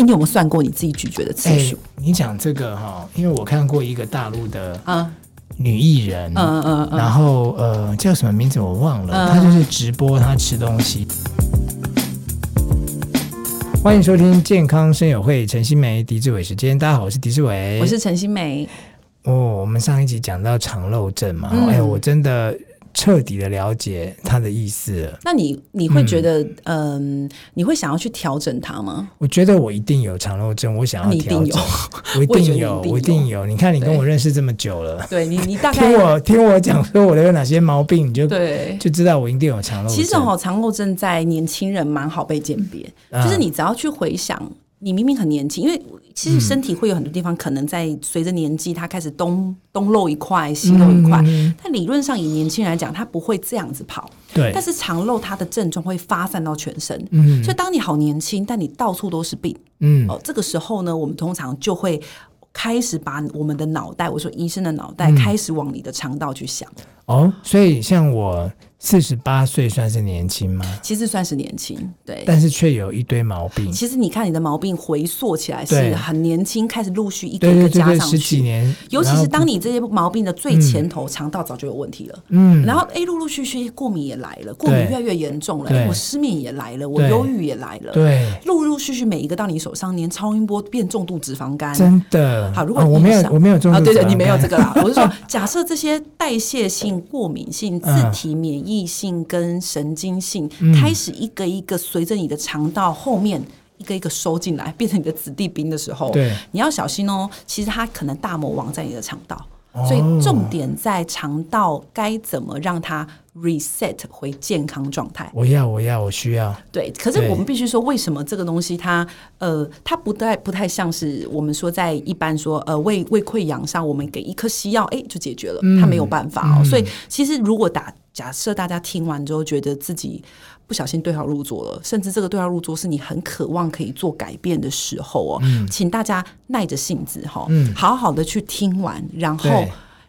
哎，你有没有算过你自己咀嚼的次数？你讲这个哈，因为我看过一个大陆的啊女艺人，嗯嗯嗯，然后呃叫什么名字我忘了，她就是直播她吃东西。欢迎收听健康生友会，陈新梅、狄志伟时间。大家好，我是狄志伟，我是陈新梅。哦，我们上一集讲到肠漏症嘛，哎、嗯，我真的。彻底的了解他的意思，那你你会觉得，嗯、呃，你会想要去调整他吗？我觉得我一定有肠漏症，我想要调整，我一定有，我一定有。你看，你跟我认识这么久了，对你，你大概听我听我讲说我的有哪些毛病，你就对就知道我一定有肠漏症。其实哦，肠漏症在年轻人蛮好被鉴别，嗯、就是你只要去回想。你明明很年轻，因为其实身体会有很多地方可能在随着年纪，它开始东东漏一块，西漏一块。嗯、但理论上以年轻人来讲，它不会这样子跑。对。但是肠漏它的症状会发散到全身。嗯。所以当你好年轻，但你到处都是病。嗯。哦，这个时候呢，我们通常就会开始把我们的脑袋，我说医生的脑袋，开始往你的肠道去想。哦，所以像我。四十八岁算是年轻吗？其实算是年轻，对，但是却有一堆毛病。其实你看你的毛病回溯起来是很年轻，开始陆续一个一个加上去，十几年。尤其是当你这些毛病的最前头，肠道早就有问题了。嗯，然后哎，陆陆续续过敏也来了，过敏越来越严重了。我失眠也来了，我忧郁也来了。对，陆陆续续每一个到你手上，连超音波变重度脂肪肝，真的。好，如果我没有，我没有重度脂肪肝，对对，你没有这个啦。我是说，假设这些代谢性、过敏性、自体免疫。性跟神经性开始一个一个随着你的肠道后面一个一个收进来，变成你的子弟兵的时候，对，你要小心哦。其实它可能大魔王在你的肠道。所以重点在肠道该怎么让它 reset 回健康状态？我要，我要，我需要。对，可是我们必须说，为什么这个东西它呃，它不太不太像是我们说在一般说呃胃胃溃疡上，我们给一颗西药，哎，就解决了，它没有办法哦。嗯、所以其实如果打假设大家听完之后觉得自己。不小心对号入座了，甚至这个对号入座是你很渴望可以做改变的时候哦，嗯、请大家耐着性子哈，嗯、好好的去听完，然后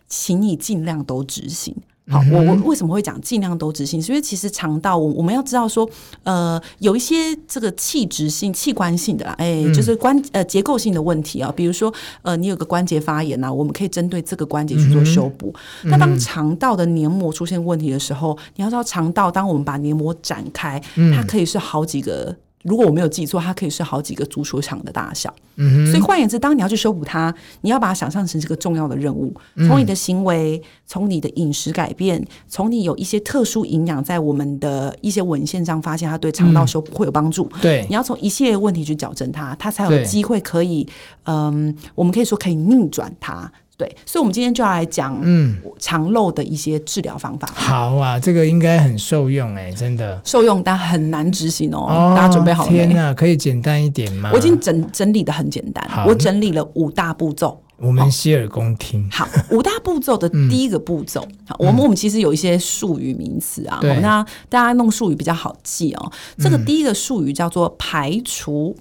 请你尽量都执行。好，我我为什么会讲尽量都执行？是因为其实肠道，我我们要知道说，呃，有一些这个器质性、器官性的啦，哎，就是关呃结构性的问题啊，比如说呃，你有个关节发炎呐，我们可以针对这个关节去做修补。那当肠道的黏膜出现问题的时候，你要知道肠道，当我们把黏膜展开，它可以是好几个。如果我没有记错，它可以是好几个足球场的大小。嗯哼，所以换言之，当你要去修补它，你要把它想象成这个重要的任务。从你的行为，从你的饮食改变，从你有一些特殊营养，在我们的一些文献上发现，它对肠道修补会有帮助。嗯、对，你要从一系列问题去矫正它，它才有机会可以，嗯，我们可以说可以逆转它。对，所以，我们今天就要来讲，嗯，肠漏的一些治疗方法。好啊，这个应该很受用哎，真的受用，但很难执行哦。哦大家准备好了没？天哪，可以简单一点吗？我已经整整理的很简单，我整理了五大步骤，我们洗耳恭听。好，五大步骤的 第一个步骤，嗯、好，我们我们其实有一些术语名词啊，对那大家弄术语比较好记哦。这个第一个术语叫做排除。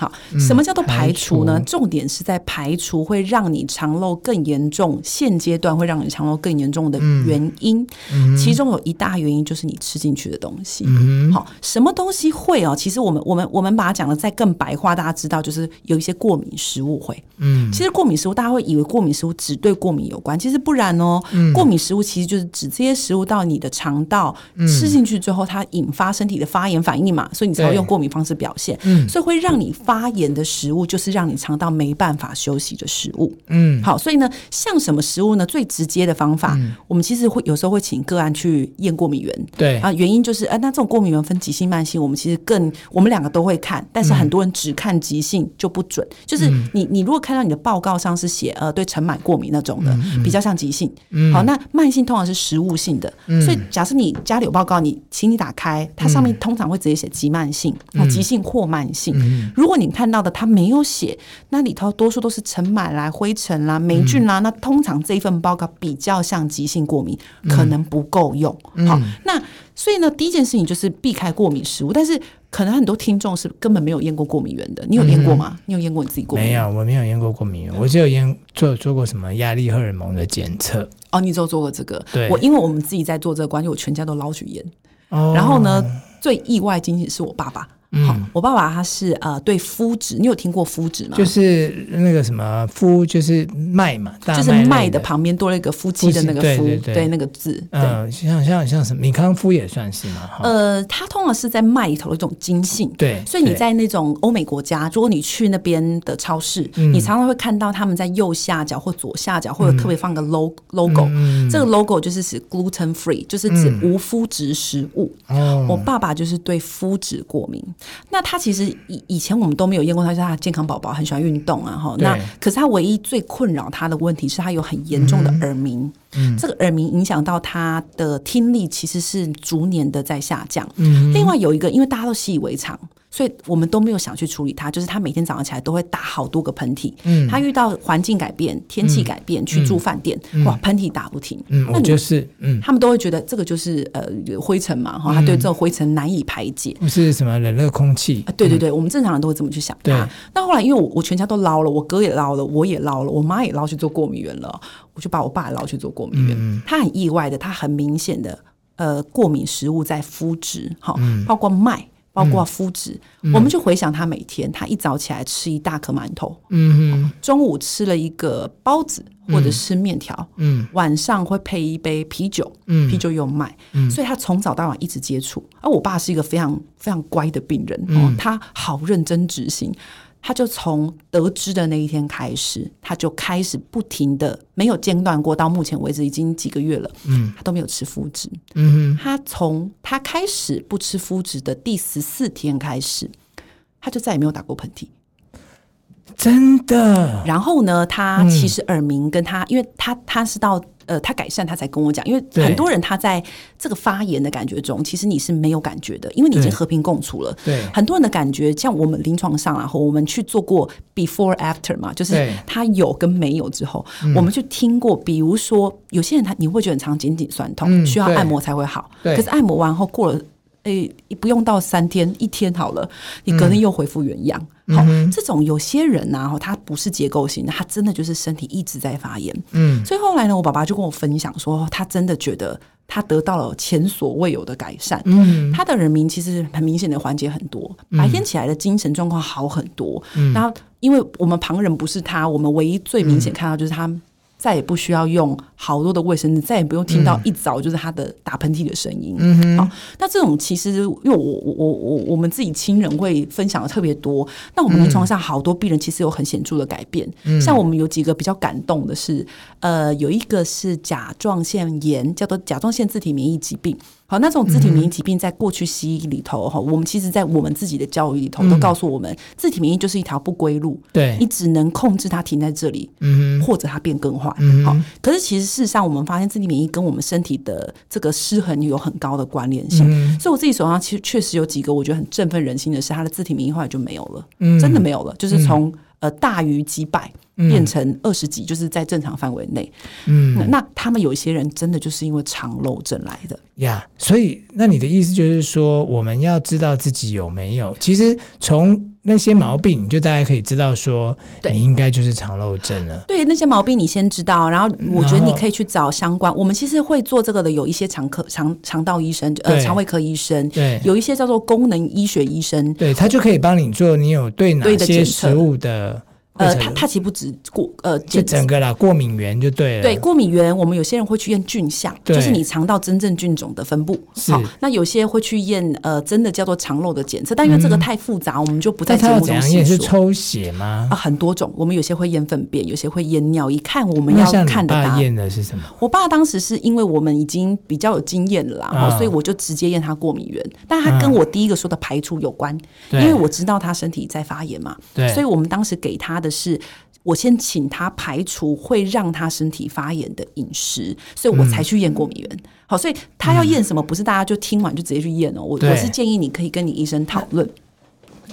好，什么叫做排除呢？嗯、除。重点是在排除会让你肠漏更严重，现阶段会让你肠漏更严重的原因。嗯、其中有一大原因就是你吃进去的东西。嗯、好，什么东西会哦？其实我们我们我们把它讲的再更白话，大家知道就是有一些过敏食物会。嗯，其实过敏食物大家会以为过敏食物只对过敏有关，其实不然哦。嗯、过敏食物其实就是指这些食物到你的肠道、嗯、吃进去之后，它引发身体的发炎反应嘛，所以你才会用过敏方式表现。嗯，所以会让你。发炎的食物就是让你肠道没办法休息的食物。嗯，好，所以呢，像什么食物呢？最直接的方法，嗯、我们其实会有时候会请个案去验过敏源。对啊，原因就是，哎、呃，那这种过敏源分急性、慢性，我们其实更，我们两个都会看，但是很多人只看急性就不准。嗯、就是你，你如果看到你的报告上是写，呃，对尘螨过敏那种的，嗯、比较像急性。嗯，好，那慢性通常是食物性的。嗯，所以假设你家里有报告，你请你打开，它上面通常会直接写急慢性，啊、嗯，急性或慢性。嗯，如果你看到的他没有写，那里头多数都是尘螨啦、灰尘啦、霉菌啦。嗯、那通常这一份报告比较像急性过敏，嗯、可能不够用。嗯、好，那所以呢，第一件事情就是避开过敏食物。但是可能很多听众是根本没有验过过敏源的，你有验过吗？嗯、你有验过你自己过敏？没有，我没有验过过敏源，我只有验做做过什么压力荷尔蒙的检测。哦，你只有做过这个？对，我因为我们自己在做这个关系，我全家都捞去验。哦，然后呢，最意外仅仅是我爸爸。好，我爸爸他是呃对麸质，你有听过麸质吗？就是那个什么麸，就是麦嘛，就是麦的旁边多了一个夫妻的那个夫，对那个字。嗯，像像像什么米康麸也算是嘛。呃，它通常是在麦里头的一种精性。对，所以你在那种欧美国家，如果你去那边的超市，你常常会看到他们在右下角或左下角，或者特别放个 logo logo，这个 logo 就是指 gluten free，就是指无麸质食物。我爸爸就是对麸质过敏。那他其实以以前我们都没有验过，他是他健康宝宝，很喜欢运动啊哈。那可是他唯一最困扰他的问题是他有很严重的耳鸣，嗯，这个耳鸣影响到他的听力，其实是逐年的在下降。嗯，另外有一个，因为大家都习以为常。所以我们都没有想去处理它，就是他每天早上起来都会打好多个喷嚏。嗯，他遇到环境改变、天气改变，去住饭店，哇，喷嚏打不停。嗯，我就是，嗯，他们都会觉得这个就是呃灰尘嘛，哈，他对这种灰尘难以排解。不是什么冷热空气？对对对，我们正常人都会这么去想。对。那后来因为我我全家都捞了，我哥也捞了，我也捞了，我妈也捞去做过敏源了，我就把我爸也捞去做过敏源。他很意外的，他很明显的呃过敏食物在肤质，哈，包括麦。包括麸质，嗯、我们就回想他每天，他一早起来吃一大颗馒头，嗯嗯，中午吃了一个包子或者是面条，嗯，晚上会配一杯啤酒，嗯，啤酒有卖，嗯，所以他从早到晚一直接触。而我爸是一个非常非常乖的病人，嗯，他好认真执行。他就从得知的那一天开始，他就开始不停的没有间断过，到目前为止已经几个月了。嗯，他都没有吃麸质。嗯哼，他从他开始不吃麸质的第十四天开始，他就再也没有打过喷嚏。真的。然后呢，他其实耳鸣跟他，嗯、因为他他是到。呃，他改善，他才跟我讲，因为很多人他在这个发言的感觉中，其实你是没有感觉的，因为你已经和平共处了。对，很多人的感觉，像我们临床上，然后我们去做过 before after 嘛，就是他有跟没有之后，我们去听过，比如说有些人他你会觉得很常紧紧酸痛，需要按摩才会好，可是按摩完后过了。诶，不用到三天，一天好了，你隔天又恢复原样。嗯、好，这种有些人呢、啊，他不是结构型的，他真的就是身体一直在发炎。嗯，所以后来呢，我爸爸就跟我分享说，他真的觉得他得到了前所未有的改善。嗯，他的人民其实很明显的缓解很多，白天起来的精神状况好很多。嗯，然后因为我们旁人不是他，我们唯一最明显看到就是他。再也不需要用好多的卫生纸，再也不用听到一早就是他的打喷嚏的声音。好，那这种其实因为我我我我我们自己亲人会分享的特别多，那我们临床上好多病人其实有很显著的改变。嗯，像我们有几个比较感动的是，呃，有一个是甲状腺炎，叫做甲状腺自体免疫疾病。好，那种自体免疫疾病在过去西医里头哈，我们其实，在我们自己的教育里头都告诉我们，自体免疫就是一条不归路。对，你只能控制它停在这里，嗯，或者它变更坏。嗯，好，可是其实事实上，我们发现自体免疫跟我们身体的这个失衡有很高的关联性。所以我自己手上其实确实有几个我觉得很振奋人心的是，它的自体免疫后来就没有了，真的没有了，就是从呃大于几百。变成二十几，就是在正常范围内。嗯，那，那他们有一些人真的就是因为肠漏症来的呀。Yeah, 所以，那你的意思就是说，我们要知道自己有没有？其实从那些毛病，就大家可以知道说，你应该就是肠漏症了。对，那些毛病你先知道，然后我觉得你可以去找相关。我们其实会做这个的，有一些肠科、肠肠道医生，呃，肠胃科医生，对，有一些叫做功能医学医生，对，他就可以帮你做。你有对哪些食物的？呃，它它其实不止过呃，就整个啦，过敏源就对了。对，过敏源，我们有些人会去验菌相，就是你肠道真正菌种的分布。好，那有些会去验呃，真的叫做肠漏的检测，但因为这个太复杂，我们就不在节目中细说。是抽血吗？啊，很多种，我们有些会验粪便，有些会验尿。一看我们要看的。爸验的是什么？我爸当时是因为我们已经比较有经验了啦，所以我就直接验他过敏源。但他跟我第一个说的排除有关，因为我知道他身体在发炎嘛，对，所以我们当时给他的。是我先请他排除会让他身体发炎的饮食，所以我才去验过敏原。嗯、好，所以他要验什么，不是大家就听完就直接去验哦。我我是建议你可以跟你医生讨论。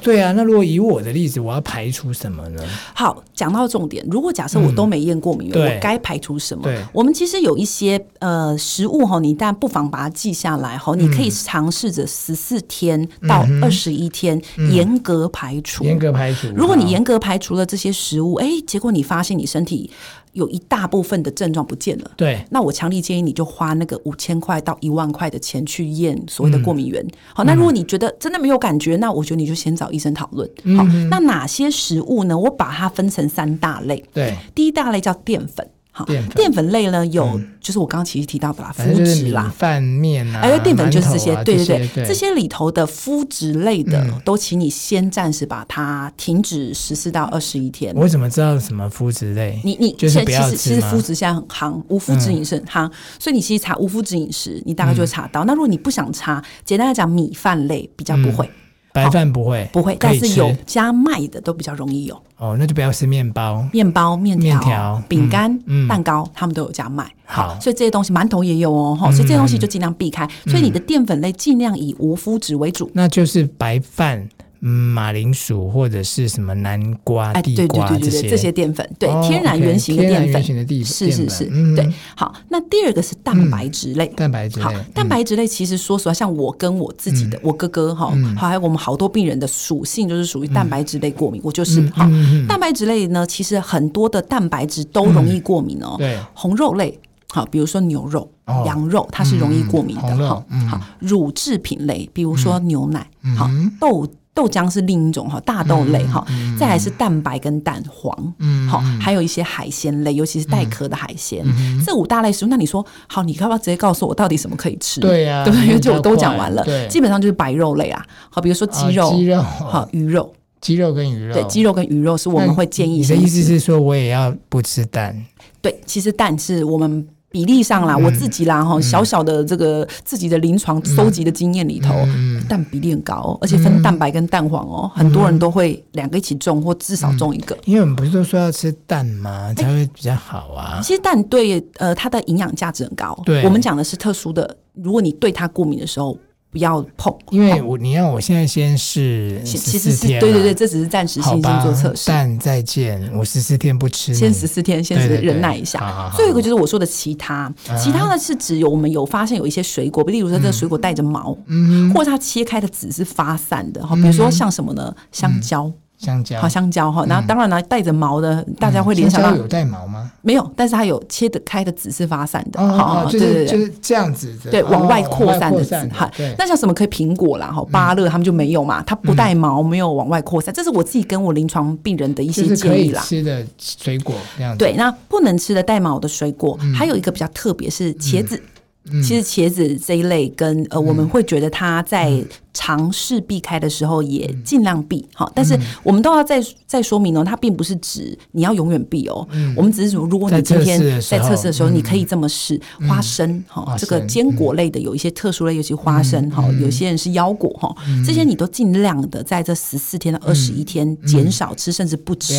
对啊，那如果以我的例子，我要排除什么呢？好，讲到重点，如果假设我都没验过敏源，嗯、我该排除什么？我们其实有一些呃食物哈，你但不妨把它记下来哈，你可以尝试着十四天到二十一天严格排除，严格排除。如果你严格排除了这些食物，哎，结果你发现你身体。有一大部分的症状不见了。对，那我强烈建议你就花那个五千块到一万块的钱去验所谓的过敏源。嗯、好，那如果你觉得真的没有感觉，那我觉得你就先找医生讨论。好，嗯、那哪些食物呢？我把它分成三大类。对，第一大类叫淀粉。淀粉。类呢，有就是我刚刚其实提到的啦，麸质啦，饭面啊，哎，淀粉就是这些，对对对，这些里头的麸质类的，都请你先暂时把它停止十四到二十一天。我怎么知道什么麸质类？你你就是其实其实麸质现在很夯，无麸质饮食很夯，所以你其实查无麸质饮食，你大概就会查到。那如果你不想查，简单来讲，米饭类比较不会。白饭不会，不会，但是有加麦的都比较容易有。哦，那就不要吃面包、面包、面条、饼干、蛋糕，他们都有加麦。好，所以这些东西，馒头也有哦，哈，所以这些东西就尽量避开。所以你的淀粉类尽量以无麸质为主。那就是白饭。嗯，马铃薯或者是什么南瓜、地瓜这些，这些淀粉，对，天然原型的淀粉，是是是，对。好，那第二个是蛋白质类，蛋白质类。好，蛋白质类其实说实话，像我跟我自己的，我哥哥哈，还有我们好多病人的属性就是属于蛋白质类过敏，我就是哈。蛋白质类呢，其实很多的蛋白质都容易过敏哦。对，红肉类，好，比如说牛肉、羊肉，它是容易过敏的。好，好，乳制品类，比如说牛奶，好，豆。豆浆是另一种哈，大豆类哈，再来是蛋白跟蛋黄，好，还有一些海鲜类，尤其是带壳的海鲜，这五大类食物。那你说好，你要不要直接告诉我到底什么可以吃？对呀，对不对？因为就我都讲完了，基本上就是白肉类啊，好，比如说鸡肉、鸡肉、好鱼肉、鸡肉跟鱼肉，对，鸡肉跟鱼肉是我们会建议。你的意思是说我也要不吃蛋？对，其实蛋是我们。比例上啦，我自己啦哈，小小的这个自己的临床收集的经验里头，蛋比例很高，而且分蛋白跟蛋黄哦，很多人都会两个一起种，或至少种一个。因为我们不是都说要吃蛋吗？才会比较好啊。其实蛋对呃它的营养价值很高。对，我们讲的是特殊的，如果你对它过敏的时候。不要碰，因为我你让我现在先是十四天，对对对，这只是暂时性先做测试。但再见，我十四天不吃，先十四天，先是忍耐一下。最后一个就是我说的其他，其他的是指有我们有发现有一些水果，例如说这个水果带着毛，嗯。或者它切开的籽是发散的，哈，比如说像什么呢？香蕉。香蕉，好香蕉哈，然后当然呢，带着毛的，大家会联想到有带毛吗？没有，但是它有切得开的籽是发散的，好，就是就是这样子，对，往外扩散的籽哈。那像什么可以苹果啦，哈，芭乐他们就没有嘛，它不带毛，没有往外扩散，这是我自己跟我临床病人的一些建议啦。吃的水果这样子，对，那不能吃的带毛的水果，还有一个比较特别是茄子，其实茄子这一类跟呃，我们会觉得它在。尝试避开的时候也尽量避哈，但是我们都要再再说明哦，它并不是指你要永远避哦。我们只是说，如果你今天在测试的时候，你可以这么试花生哈，这个坚果类的有一些特殊类，尤其花生哈，有些人是腰果哈，这些你都尽量的在这十四天到二十一天减少吃，甚至不吃。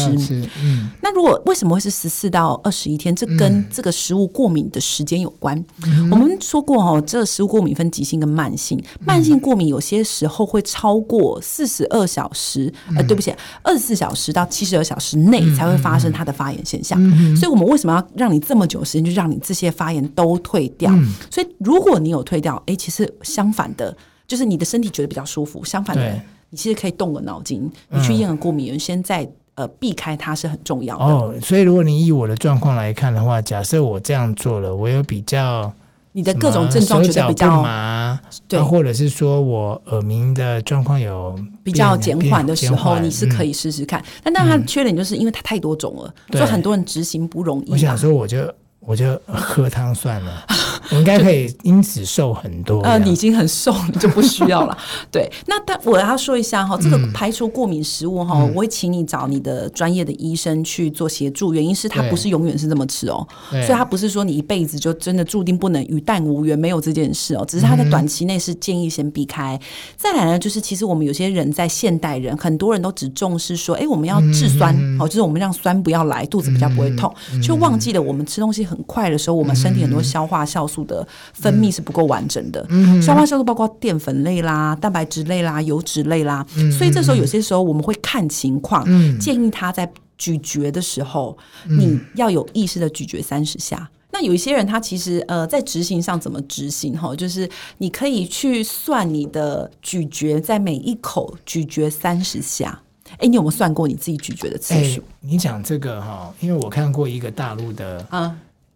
那如果为什么会是十四到二十一天？这跟这个食物过敏的时间有关。我们说过哦，这个食物过敏分急性跟慢性，慢性过敏有些。时候会超过四十二小时，呃，对不起，二十四小时到七十二小时内才会发生它的发炎现象。所以，我们为什么要让你这么久时间，就让你这些发炎都退掉？所以，如果你有退掉，哎，其实相反的，就是你的身体觉得比较舒服。相反的，你其实可以动个脑筋，你去验个过敏原，先在呃避开它是很重要的。哦，所以如果你以我的状况来看的话，假设我这样做了，我有比较。你的各种症状觉得比较麻，对，或者是说我耳鸣的状况有比较减缓的时候，你是可以试试看。但但它的缺点就是因为它太多种了，所以很多人执行不容易。我想说，我就我就喝汤算了。我应该可以因此瘦很多。呃，你已经很瘦了，就不需要了。对，那但我要说一下哈，这个排除过敏食物哈，我会请你找你的专业的医生去做协助。原因是它不是永远是这么吃哦，所以它不是说你一辈子就真的注定不能与蛋无缘，没有这件事哦。只是它在短期内是建议先避开。再来呢，就是其实我们有些人在现代人，很多人都只重视说，哎，我们要治酸哦，就是我们让酸不要来，肚子比较不会痛，就忘记了我们吃东西很快的时候，我们身体很多消化酵素。的分泌是不够完整的，消化酵素包括淀粉类啦、蛋白质类啦、油脂类啦，所以这时候有些时候我们会看情况，建议他在咀嚼的时候，你要有意识的咀嚼三十下。那有一些人他其实呃在执行上怎么执行哈，就是你可以去算你的咀嚼在每一口咀嚼三十下。哎，你有没有算过你自己咀嚼的次数？你讲这个哈，因为我看过一个大陆的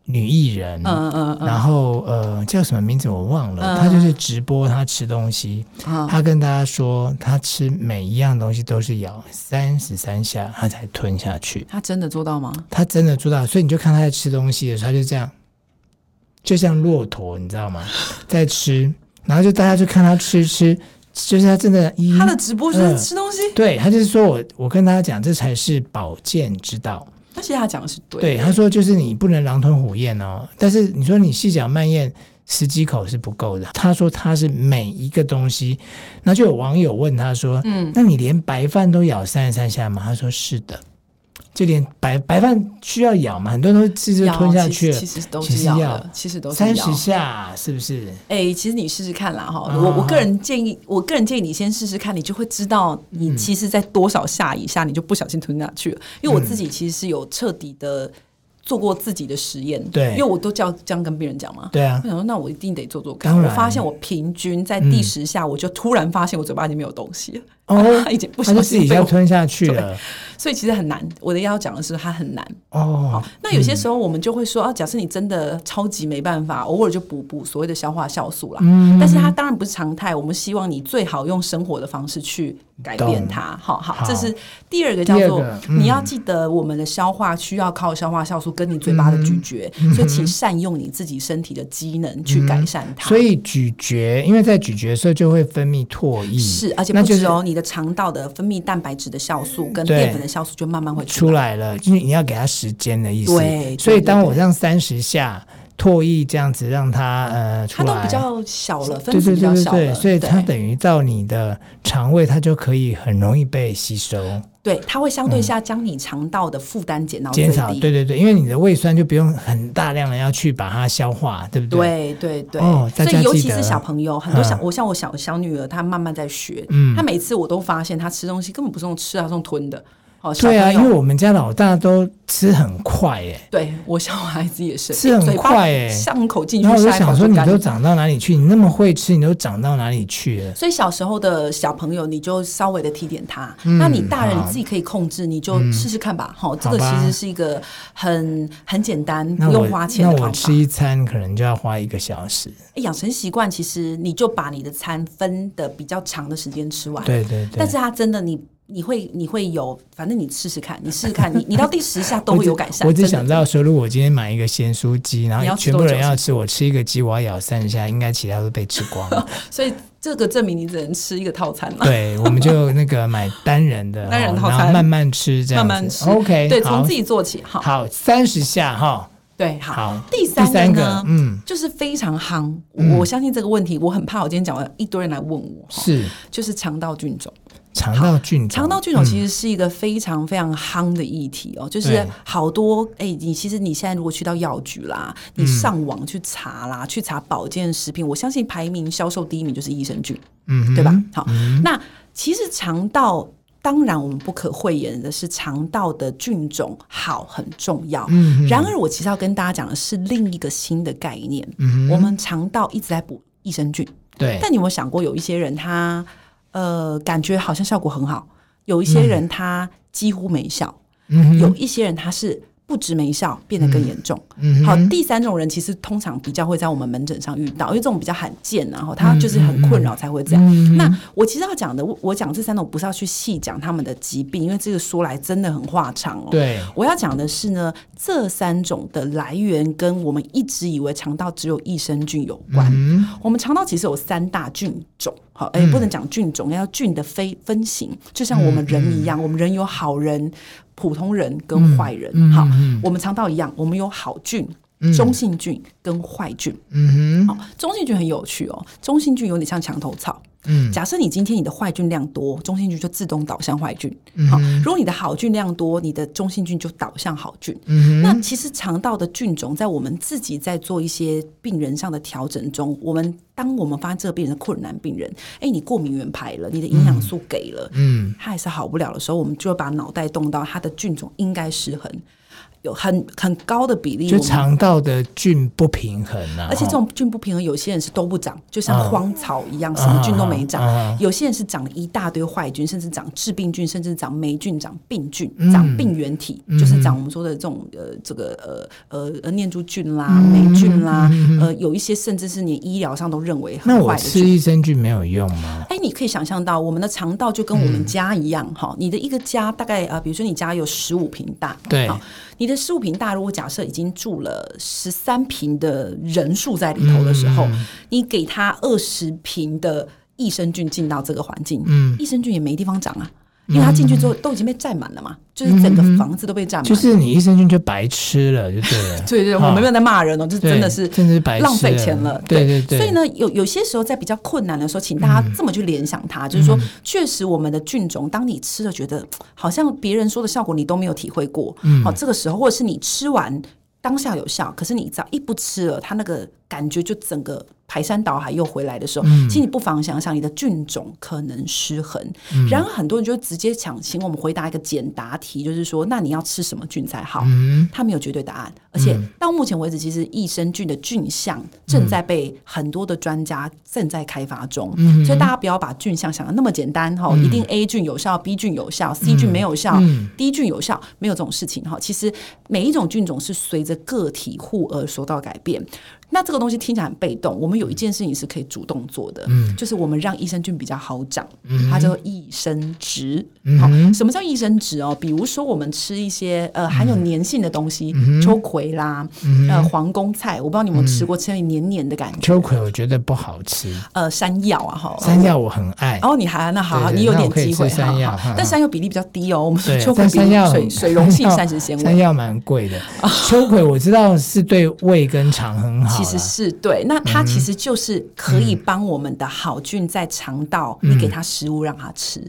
女艺人，嗯嗯嗯，然后呃叫什么名字我忘了，她就是直播她吃东西，她跟大家说她吃每一样东西都是咬三十三下，她才吞下去。她真的做到吗？她真的做到，所以你就看她在吃东西的时候，她就这样，就像骆驼，你知道吗？在吃，然后就大家就看她吃吃。就是他真的，她的直播就是吃东西。呃、对她就是说我，我跟大家讲，这才是保健之道。而且他讲的是对的。对，他说就是你不能狼吞虎咽哦，但是你说你细嚼慢咽十几口是不够的。他说他是每一个东西，那就有网友问他说，嗯，那你连白饭都咬三十三下吗？他说是的。就连白白饭需要咬嘛，很多人都吃着吞下去了。其实都是要，其实都是三十下，是不是？哎、欸，其实你试试看啦，哈、哦。我我个人建议，我个人建议你先试试看，你就会知道你其实，在多少下以下，你就不小心吞下去了。嗯、因为我自己其实是有彻底的。做过自己的实验，对，因为我都叫这样跟病人讲嘛，对啊，我想说那我一定得做做看。我发现我平均在第十下，我就突然发现我嘴巴里面没有东西了，哦，已经不小心要吞下去了，所以其实很难。我的要讲的是它很难哦。那有些时候我们就会说啊，假设你真的超级没办法，偶尔就补补所谓的消化酵素啦。嗯，但是它当然不是常态。我们希望你最好用生活的方式去改变它。好好，这是第二个叫做你要记得我们的消化需要靠消化酵素。跟你嘴巴的咀嚼，嗯、所以请善用你自己身体的机能去改善它。嗯、所以咀嚼，因为在咀嚼的时候就会分泌唾液，是，而且不止哦，你的肠道的分泌蛋白质的酵素跟淀粉的酵素就慢慢会出来了，就是你要给它时间的意思。对，所以当我这样三十下。唾液这样子让它呃出来，它都比较小了，分子比较小了，所以它等于到你的肠胃，它就可以很容易被吸收。对，它会相对下将你肠道的负担减到减少。对对对，因为你的胃酸就不用很大量的要去把它消化，对不对？对对对。哦，所以尤其是小朋友，很多小我像我小小女儿，她慢慢在学，嗯，她每次我都发现她吃东西根本不是用吃啊，是用吞的。对啊，因为我们家老大都吃很快哎，对我小孩子也是吃很快哎，上口进去，然后我就想说，你都长到哪里去？你那么会吃，你都长到哪里去了？所以小时候的小朋友，你就稍微的提点他。那你大人你自己可以控制，你就试试看吧。好，这个其实是一个很很简单，不用花钱的。那我吃一餐可能就要花一个小时。哎，养成习惯，其实你就把你的餐分的比较长的时间吃完。对对对。但是他真的你。你会你会有，反正你试试看，你试试看，你你到第十下都会有改善。我只想知道说，如果我今天买一个咸酥鸡，然后全部人要吃，我吃一个鸡，我要咬三下，应该其他都被吃光了。所以这个证明你只能吃一个套餐了。对，我们就那个买单人的，单人套餐，慢慢吃，这样慢慢吃。OK，对，从自己做起。好，好，三十下哈。对，好。第三个呢，嗯，就是非常夯。我相信这个问题，我很怕我今天讲完一堆人来问我，是，就是肠道菌种。肠道菌，肠道菌种其实是一个非常非常夯的议题哦，嗯、就是好多哎、欸，你其实你现在如果去到药局啦，你上网去查啦，嗯、去查保健食品，我相信排名销售第一名就是益生菌，嗯，对吧？好，嗯、那其实肠道当然我们不可讳言的是肠道的菌种好很重要，嗯，然而我其实要跟大家讲的是另一个新的概念，嗯，我们肠道一直在补益生菌，对，但你有没有想过有一些人他？呃，感觉好像效果很好。有一些人他几乎没效，嗯、有一些人他是不止没效，变得更严重。嗯、好，第三种人其实通常比较会在我们门诊上遇到，因为这种比较罕见，然后他就是很困扰才会这样。嗯、那我其实要讲的，我讲这三种不是要去细讲他们的疾病，因为这个说来真的很话长哦。对，我要讲的是呢，这三种的来源跟我们一直以为肠道只有益生菌有关。嗯、我们肠道其实有三大菌种。好，哎，不能讲菌种，要菌的非分型，就像我们人一样，嗯、我们人有好人、普通人跟坏人。嗯、好，嗯、我们肠道一样，我们有好菌、嗯、中性菌跟坏菌。嗯哼，好，中性菌很有趣哦，中性菌有点像墙头草。嗯，假设你今天你的坏菌量多，中性菌就自动导向坏菌。嗯、好，如果你的好菌量多，你的中性菌就导向好菌。嗯，那其实肠道的菌种在我们自己在做一些病人上的调整中，我们当我们发现这个病人的困难病人，哎，你过敏原排了，你的营养素给了，嗯，他还是好不了的时候，我们就会把脑袋动到他的菌种应该失衡。有很很高的比例，就肠道的菌不平衡啊。而且这种菌不平衡，有些人是都不长，就像荒草一样，什么菌都没长。有些人是长了一大堆坏菌，甚至长致病菌，甚至长霉菌、长病菌、长病原体，就是长我们说的这种呃这个呃呃呃念珠菌啦、霉菌啦，呃有一些甚至是连医疗上都认为很坏的。那我吃益生菌没有用吗？哎，你可以想象到，我们的肠道就跟我们家一样哈，你的一个家大概啊，比如说你家有十五平大，对。你的十五平大，如果假设已经住了十三平的人数在里头的时候，嗯、你给他二十平的益生菌进到这个环境，嗯，益生菌也没地方长啊。因为他进去之后都已经被占满了嘛，就是整个房子都被占满了。就是你益生菌就白吃了，就对了。对对，我们没有在骂人哦，就真的是真的是白浪费钱了。对对对。所以呢，有有些时候在比较困难的时候，请大家这么去联想它，就是说，确实我们的菌种，当你吃了觉得好像别人说的效果你都没有体会过，好，这个时候或者是你吃完当下有效，可是你只要一不吃了，它那个感觉就整个。排山倒海又回来的时候，嗯、其实你不妨想想，你的菌种可能失衡。嗯、然后很多人就直接抢，请我们回答一个简答题，就是说，那你要吃什么菌才好？嗯、他没有绝对答案，而且到目前为止，其实益生菌的菌相正在被很多的专家正在开发中。嗯、所以大家不要把菌相想的那么简单哈，嗯、一定 A 菌有效，B 菌有效，C 菌没有效，嗯、D 菌有效，没有这种事情哈。其实每一种菌种是随着个体户而受到改变。那这个东西听起来很被动，我们有一件事情是可以主动做的，嗯，就是我们让益生菌比较好长，嗯，它叫做益生质，好，什么叫益生值哦？比如说我们吃一些呃含有粘性的东西，秋葵啦，呃皇宫菜，我不知道你有没有吃过，吃黏黏的感觉。秋葵我觉得不好吃，呃山药啊哈，山药我很爱。哦，你还那好，你有点机会山药，但山药比例比较低哦，我们 秋葵山药水水溶性膳食纤维，山药蛮贵的。秋葵我知道是对胃跟肠很好。其实是对，那它其实就是可以帮我们的好菌在肠道，你给它食物让它吃。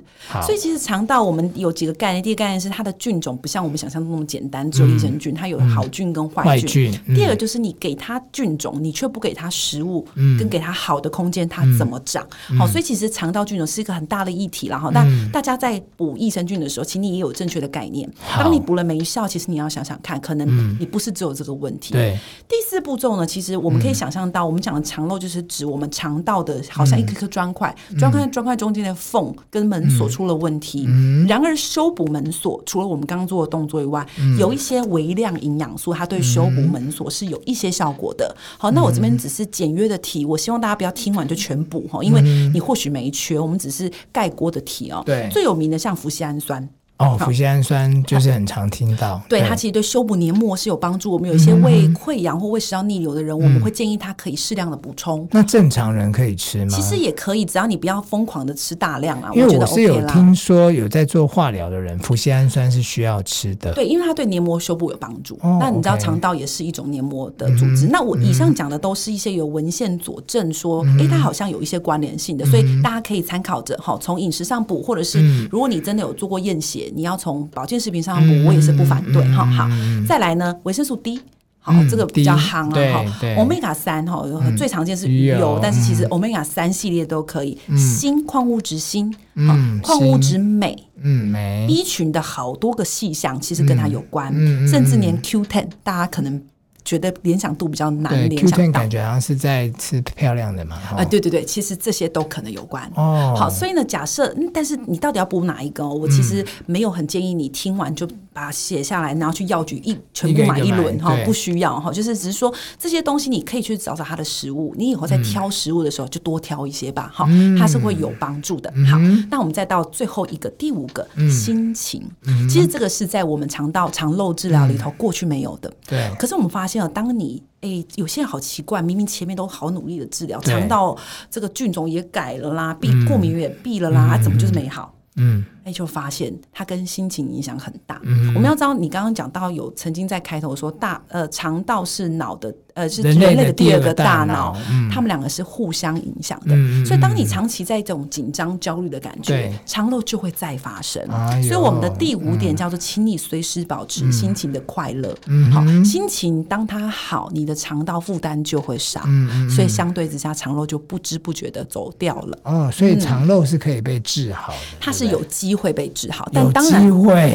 所以其实肠道我们有几个概念，第一个概念是它的菌种不像我们想象中那么简单，只有益生菌，它有好菌跟坏菌。第二个就是你给它菌种，你却不给它食物，跟给它好的空间，它怎么长？好，所以其实肠道菌种是一个很大的议题了哈。那大家在补益生菌的时候，请你也有正确的概念。当你补了没效，其实你要想想看，可能你不是只有这个问题。对。第四步骤呢，其实我们可以想。想象到我们讲的肠漏，就是指我们肠道的，好像一颗颗砖块，砖块砖块中间的缝跟门锁出了问题。然而修补门锁，除了我们刚刚做的动作以外，有一些微量营养素，它对修补门锁是有一些效果的。好，那我这边只是简约的提，我希望大家不要听完就全补哈，因为你或许没缺，我们只是概括的提哦。对，最有名的像氟西氨酸。哦，麸醯胺酸就是很常听到，对，它其实对修补黏膜是有帮助。我们有一些胃溃疡或胃食道逆流的人，我们会建议他可以适量的补充。那正常人可以吃吗？其实也可以，只要你不要疯狂的吃大量啊。因为我是有听说有在做化疗的人，麸醯胺酸是需要吃的。对，因为它对黏膜修补有帮助。那你知道肠道也是一种黏膜的组织。那我以上讲的都是一些有文献佐证说，哎，它好像有一些关联性的，所以大家可以参考着哈，从饮食上补，或者是如果你真的有做过验血，你要从保健食品上补，我也是不反对哈。好，再来呢，维生素 D，好，这个比较夯啊哈。Omega 三哈，最常见是鱼油，但是其实 Omega 三系列都可以。锌，矿物质锌，矿物质镁，嗯，镁。B 群的好多个细项其实跟它有关，甚至连 Q ten 大家可能。觉得联想度比较难联想到，感觉好像是在吃漂亮的嘛。啊，对对对，其实这些都可能有关。哦，好，所以呢，假设，但是你到底要补哪一个？我其实没有很建议你听完就把它写下来，然后去药局一全部买一轮哈，不需要哈，就是只是说这些东西你可以去找找它的食物，你以后在挑食物的时候就多挑一些吧，哈，它是会有帮助的。好，那我们再到最后一个第五个心情，其实这个是在我们肠道肠漏治疗里头过去没有的。对，可是我们发现。当你哎，有些人好奇怪，明明前面都好努力的治疗，肠道这个菌种也改了啦，避过敏也避了啦，怎么就是没好？嗯，哎，就发现它跟心情影响很大。我们要知道，你刚刚讲到有曾经在开头说大呃肠道是脑的。呃，是人类的第二个大脑，他们两个是互相影响的。所以，当你长期在这种紧张、焦虑的感觉，肠漏就会再发生。所以，我们的第五点叫做，请你随时保持心情的快乐。好，心情当它好，你的肠道负担就会少。所以，相对之下，肠漏就不知不觉的走掉了。哦，所以肠漏是可以被治好的，它是有机机会被治好，但当然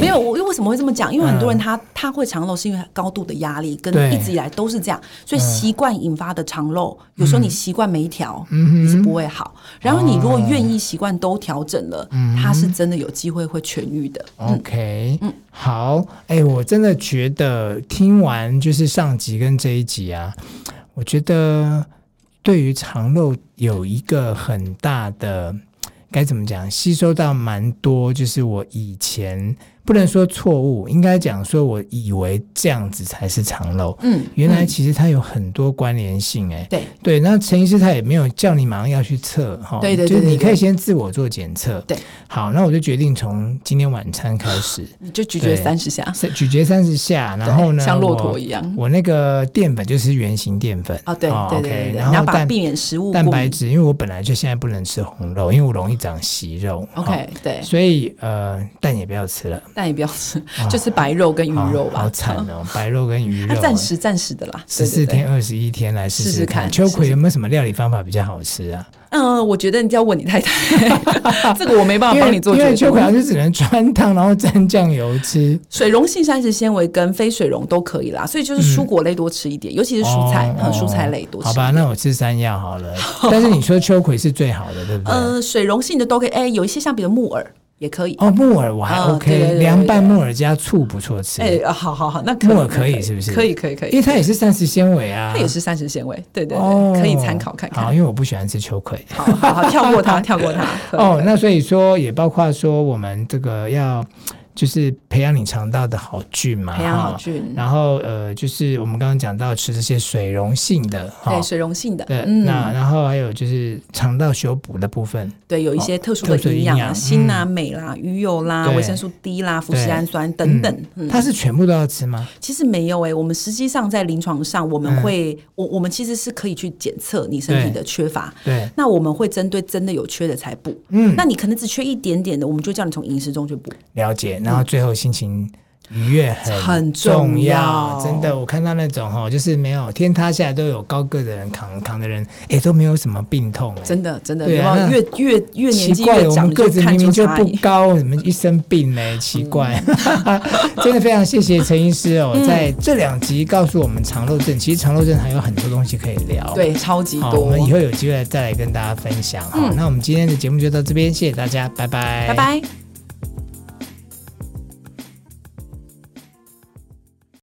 没有。我为什么会这么讲？因为很多人他、嗯、他会肠漏，是因为高度的压力，跟一直以来都是这样，所以习惯引发的肠漏，有时候你习惯没调，嗯，你是不会好。然后你如果愿意习惯都调整了，嗯，它是真的有机会会痊愈的。OK，嗯，好，哎、欸，我真的觉得听完就是上集跟这一集啊，我觉得对于肠漏有一个很大的。该怎么讲？吸收到蛮多，就是我以前不能说错误，应该讲说我以为这样子才是肠漏。嗯，原来其实它有很多关联性、欸。哎，对对。那陈医师他也没有叫你马上要去测哈，对，对对对，就是你可以先自我做检测。对，好，那我就决定从今天晚餐开始，你就咀嚼三十下，咀嚼三十下，然后呢，像骆驼一样。我，我那个淀粉就是圆形淀粉啊，对对对，然后蛋避免食物蛋白质，因为我本来就现在不能吃红肉，因为我容易长息肉。OK，对，所以呃，蛋也不要吃了，蛋也不要吃，就是白肉跟鱼肉吧。好惨哦，白肉跟鱼肉，暂时暂时的啦，十四天、二十一天来试试看。秋葵有没有什么料理方法比较好吃啊？嗯，我觉得你就要问你太太，这个我没办法帮你做决定。因为秋葵好像就只能穿烫，然后蘸酱油吃。水溶性膳食纤维跟非水溶都可以啦，所以就是蔬果类多吃一点，尤其是蔬菜，蔬菜类多吃。好吧，那我吃山药好了。但是你说秋葵是最好的，对不对？呃，水溶性的都可以，哎，有一些像比如木耳。也可以哦，木耳我还 OK，凉拌木耳加醋不错吃。哎，好好好，那木耳可以是不是？可以可以可以，因为它也是膳食纤维啊，它也是膳食纤维，对对对，可以参考看看。好，因为我不喜欢吃秋葵，好好好，跳过它，跳过它。哦，那所以说也包括说我们这个要。就是培养你肠道的好菌嘛，培养好菌，然后呃，就是我们刚刚讲到吃这些水溶性的，对，水溶性的，对，那然后还有就是肠道修补的部分，对，有一些特殊的营养，锌啊、镁啦、鱼油啦、维生素 D 啦、麸醯胺酸等等，它是全部都要吃吗？其实没有诶，我们实际上在临床上，我们会，我我们其实是可以去检测你身体的缺乏，对，那我们会针对真的有缺的才补，嗯，那你可能只缺一点点的，我们就叫你从饮食中去补，了解。然后最后心情愉悦很重要，真的，我看到那种哈，就是没有天塌下来都有高个的人扛扛的人，哎，都没有什么病痛，真的真的，对啊，越越越年纪越长，我们个子明明就不高，怎么一生病呢？奇怪，真的非常谢谢陈医师哦，在这两集告诉我们肠漏症，其实肠漏症还有很多东西可以聊，对，超级多，我们以后有机会再来跟大家分享哈。那我们今天的节目就到这边，谢谢大家，拜拜，拜拜。